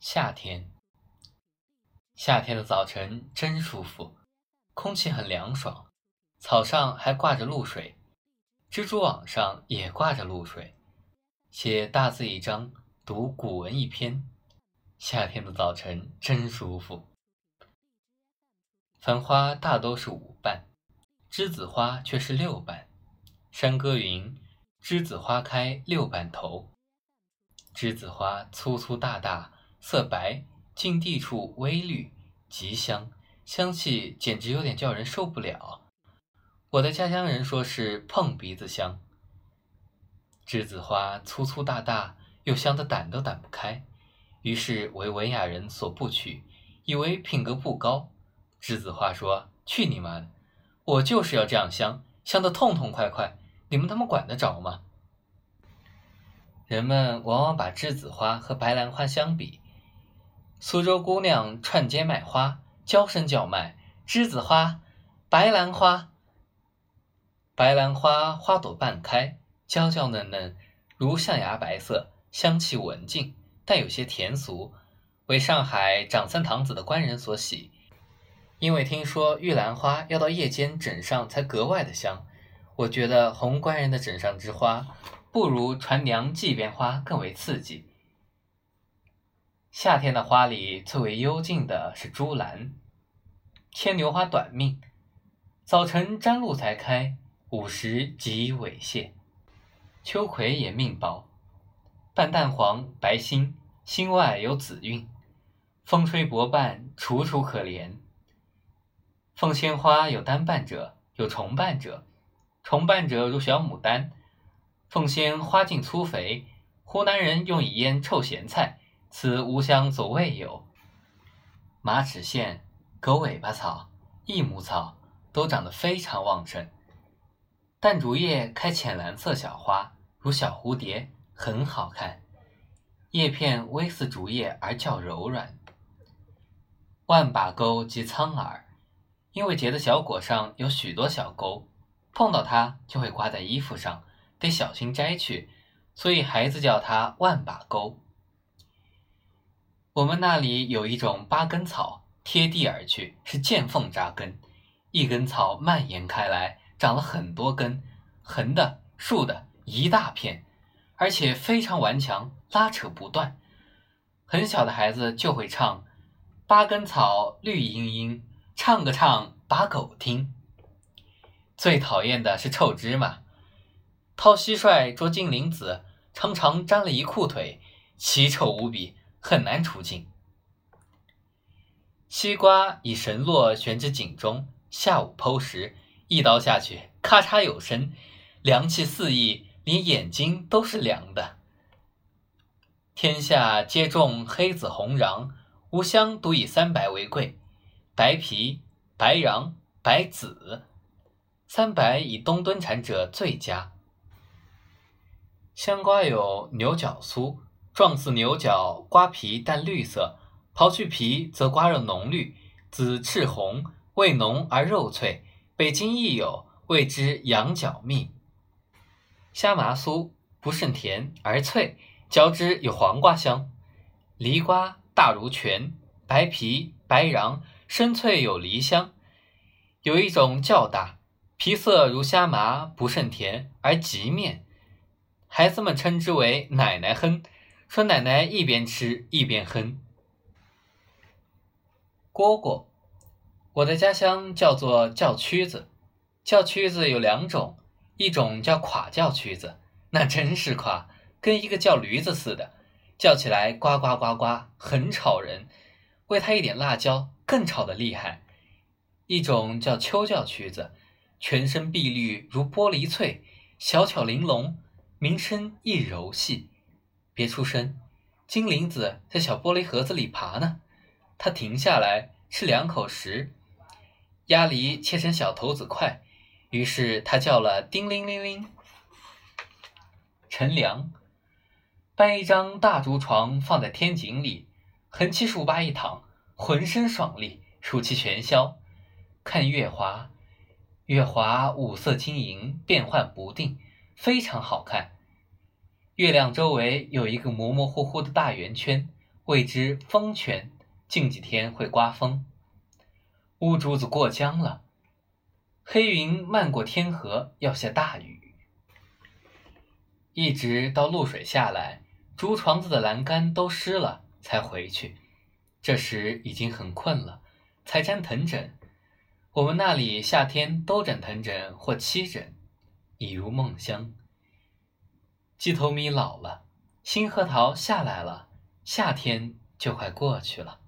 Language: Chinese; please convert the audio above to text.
夏天，夏天的早晨真舒服，空气很凉爽，草上还挂着露水，蜘蛛网上也挂着露水。写大字一张，读古文一篇，夏天的早晨真舒服。繁花大都是五瓣，栀子花却是六瓣。山歌云：“栀子花开六瓣头。”栀子花粗粗大大。色白，近地处微绿，极香，香气简直有点叫人受不了。我的家乡人说是碰鼻子香。栀子花粗粗大大，又香得掸都掸不开，于是为文雅人所不取，以为品格不高。栀子花说：“去你妈的！我就是要这样香，香得痛痛快快，你们他妈管得着吗？”人们往往把栀子花和白兰花相比。苏州姑娘串街卖花，娇声叫卖：“栀子花，白兰花。”白兰花花朵半开，娇娇嫩嫩，如象牙白色，香气文静，但有些甜俗，为上海长三堂子的官人所喜。因为听说玉兰花要到夜间枕上才格外的香，我觉得红官人的枕上之花，不如传娘祭边花更为刺激。夏天的花里最为幽静的是朱兰。牵牛花短命，早晨沾露才开，午时即萎谢。秋葵也命薄，半淡黄，白心，心外有紫韵。风吹薄瓣，楚楚可怜。凤仙花有单瓣者，有重瓣者。重瓣者如小牡丹。凤仙花茎粗肥，湖南人用以腌臭咸菜。此吾乡所未有。马齿苋、狗尾巴草、益母草都长得非常旺盛。淡竹叶开浅蓝色小花，如小蝴蝶，很好看。叶片微似竹叶而较柔软。万把钩即苍耳，因为结的小果上有许多小钩，碰到它就会挂在衣服上，得小心摘去，所以孩子叫它万把钩。我们那里有一种八根草，贴地而去，是见缝扎根，一根草蔓延开来，长了很多根，横的、竖的，一大片，而且非常顽强，拉扯不断。很小的孩子就会唱：“八根草绿茵茵，唱个唱把狗听。”最讨厌的是臭芝麻，掏蟋蟀捉金铃子，常常沾了一裤腿，奇臭无比。很难除尽。西瓜以绳络悬至井中，下午剖食，一刀下去，咔嚓有声，凉气四溢，连眼睛都是凉的。天下皆种黑子红瓤，吾乡独以三白为贵：白皮、白瓤、白籽。三白以冬蹲产者最佳。香瓜有牛角酥。状似牛角，瓜皮淡绿色，刨去皮则瓜肉浓绿，紫赤红，味浓而肉脆。北京亦有，谓之羊角蜜。虾麻酥不甚甜而脆，嚼之有黄瓜香。梨瓜大如拳，白皮白瓤，深脆有梨香。有一种较大，皮色如虾麻，不甚甜而极面，孩子们称之为奶奶哼。说奶奶一边吃一边哼。蝈蝈，我的家乡叫做叫蛐子，叫蛐子有两种，一种叫垮叫蛐子，那真是垮，跟一个叫驴子似的，叫起来呱呱呱呱，很吵人。喂它一点辣椒，更吵得厉害。一种叫秋叫蛐子，全身碧绿如玻璃翠，小巧玲珑，鸣声亦柔细。别出声，金铃子在小玻璃盒子里爬呢。他停下来吃两口时，鸭梨切成小头子块，于是他叫了叮铃铃铃。乘凉，搬一张大竹床放在天井里，横七竖八一躺，浑身爽利，暑气全消。看月华，月华五色晶莹，变幻不定，非常好看。月亮周围有一个模模糊糊的大圆圈，谓之风泉，近几天会刮风。乌珠子过江了，黑云漫过天河，要下大雨。一直到露水下来，竹床子的栏杆都湿了，才回去。这时已经很困了，才沾藤枕。我们那里夏天都枕藤枕或七枕，已如梦乡。鸡头米老了，新核桃下来了，夏天就快过去了。